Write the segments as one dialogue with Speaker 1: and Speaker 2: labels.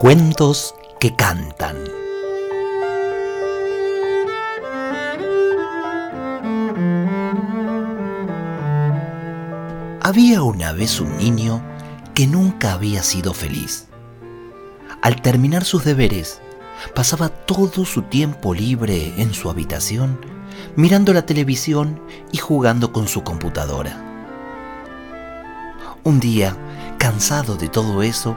Speaker 1: Cuentos que cantan. Había una vez un niño que nunca había sido feliz. Al terminar sus deberes, pasaba todo su tiempo libre en su habitación, mirando la televisión y jugando con su computadora. Un día, cansado de todo eso,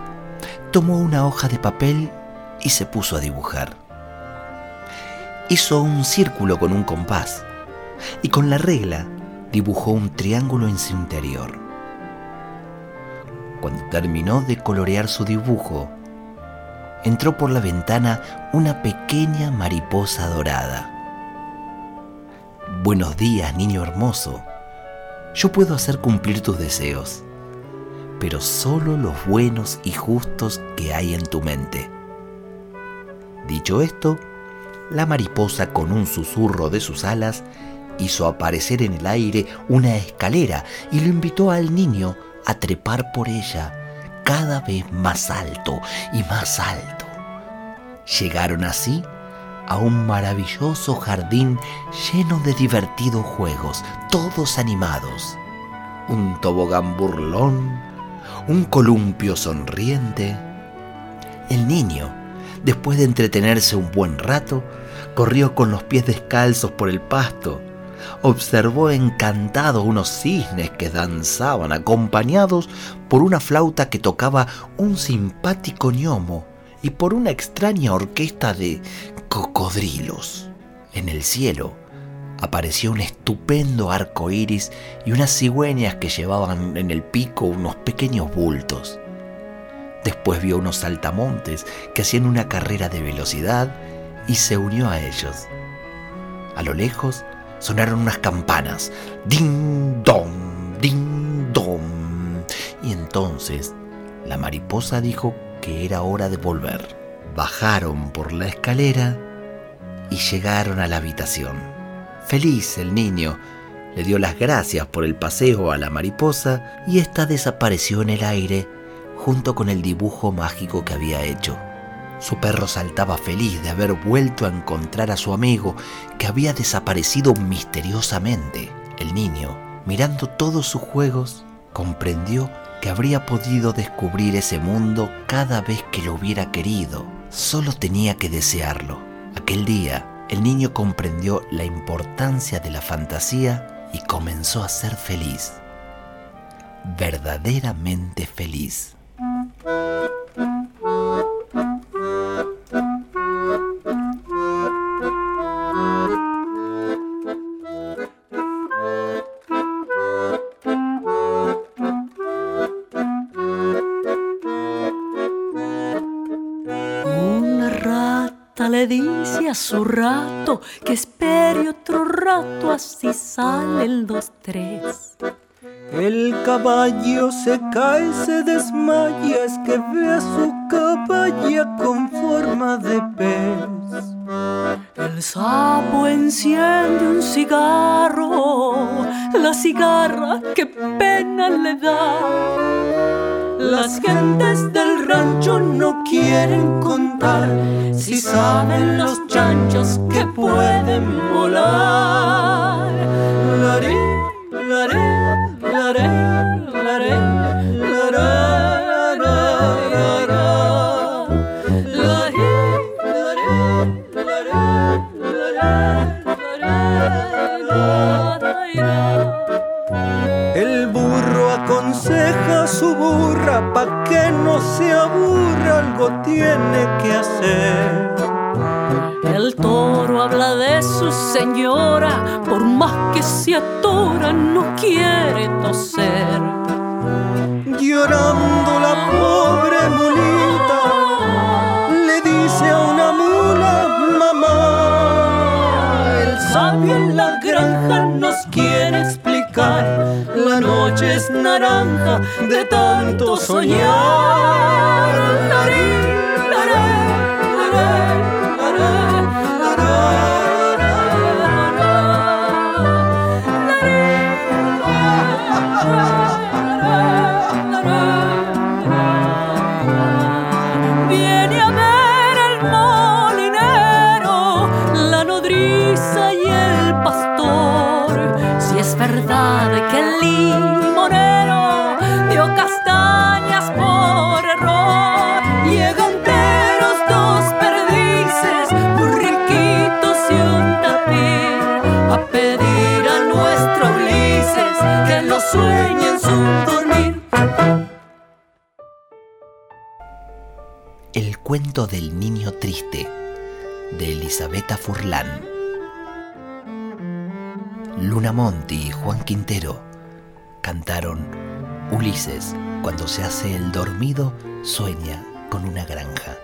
Speaker 1: tomó una hoja de papel y se puso a dibujar. Hizo un círculo con un compás y con la regla dibujó un triángulo en su interior. Cuando terminó de colorear su dibujo, entró por la ventana una pequeña mariposa dorada. Buenos días, niño hermoso. Yo puedo hacer cumplir tus deseos pero solo los buenos y justos que hay en tu mente. Dicho esto, la mariposa con un susurro de sus alas hizo aparecer en el aire una escalera y lo invitó al niño a trepar por ella cada vez más alto y más alto. Llegaron así a un maravilloso jardín lleno de divertidos juegos, todos animados. Un tobogán burlón, un columpio sonriente. El niño, después de entretenerse un buen rato, corrió con los pies descalzos por el pasto. Observó encantado unos cisnes que danzaban acompañados por una flauta que tocaba un simpático ñomo y por una extraña orquesta de cocodrilos. En el cielo, apareció un estupendo arco iris y unas cigüeñas que llevaban en el pico unos pequeños bultos. Después vio unos saltamontes que hacían una carrera de velocidad y se unió a ellos. A lo lejos sonaron unas campanas. ¡Ding dong! ¡Ding dong! Y entonces la mariposa dijo que era hora de volver. Bajaron por la escalera y llegaron a la habitación. Feliz el niño le dio las gracias por el paseo a la mariposa y ésta desapareció en el aire junto con el dibujo mágico que había hecho. Su perro saltaba feliz de haber vuelto a encontrar a su amigo que había desaparecido misteriosamente. El niño, mirando todos sus juegos, comprendió que habría podido descubrir ese mundo cada vez que lo hubiera querido. Solo tenía que desearlo. Aquel día, el niño comprendió la importancia de la fantasía y comenzó a ser feliz, verdaderamente feliz.
Speaker 2: Le dice a su rato que espere otro rato, así salen los tres.
Speaker 3: El caballo se cae, se desmaya, es que ve a su caballa con forma de pez.
Speaker 2: El sapo enciende un cigarro, la cigarra que pena le da las gentes del rancho no
Speaker 3: quieren contar
Speaker 2: si saben los chanchos que pueden volar.
Speaker 3: Aconseja a su burra pa' que no se aburra, algo tiene que hacer.
Speaker 2: El toro habla de su señora, por más que se atora, no quiere toser.
Speaker 3: Llorando la pobre mulita, le dice a una mula, mamá.
Speaker 2: El sabio en la granja nos quiere explicar la noche es naranja de tanto soñar. Viene a ver el molinero, la nodriza y el pastor es verdad que el limonero dio castañas por error. Llegan enteros dos perdices, burriquitos y un tapir, a pedir a nuestro Ulises que lo sueñe en su dormir.
Speaker 1: El cuento del niño triste de Elisabetta Furlan. Luna Monti y Juan Quintero cantaron Ulises, cuando se hace el dormido, sueña con una granja.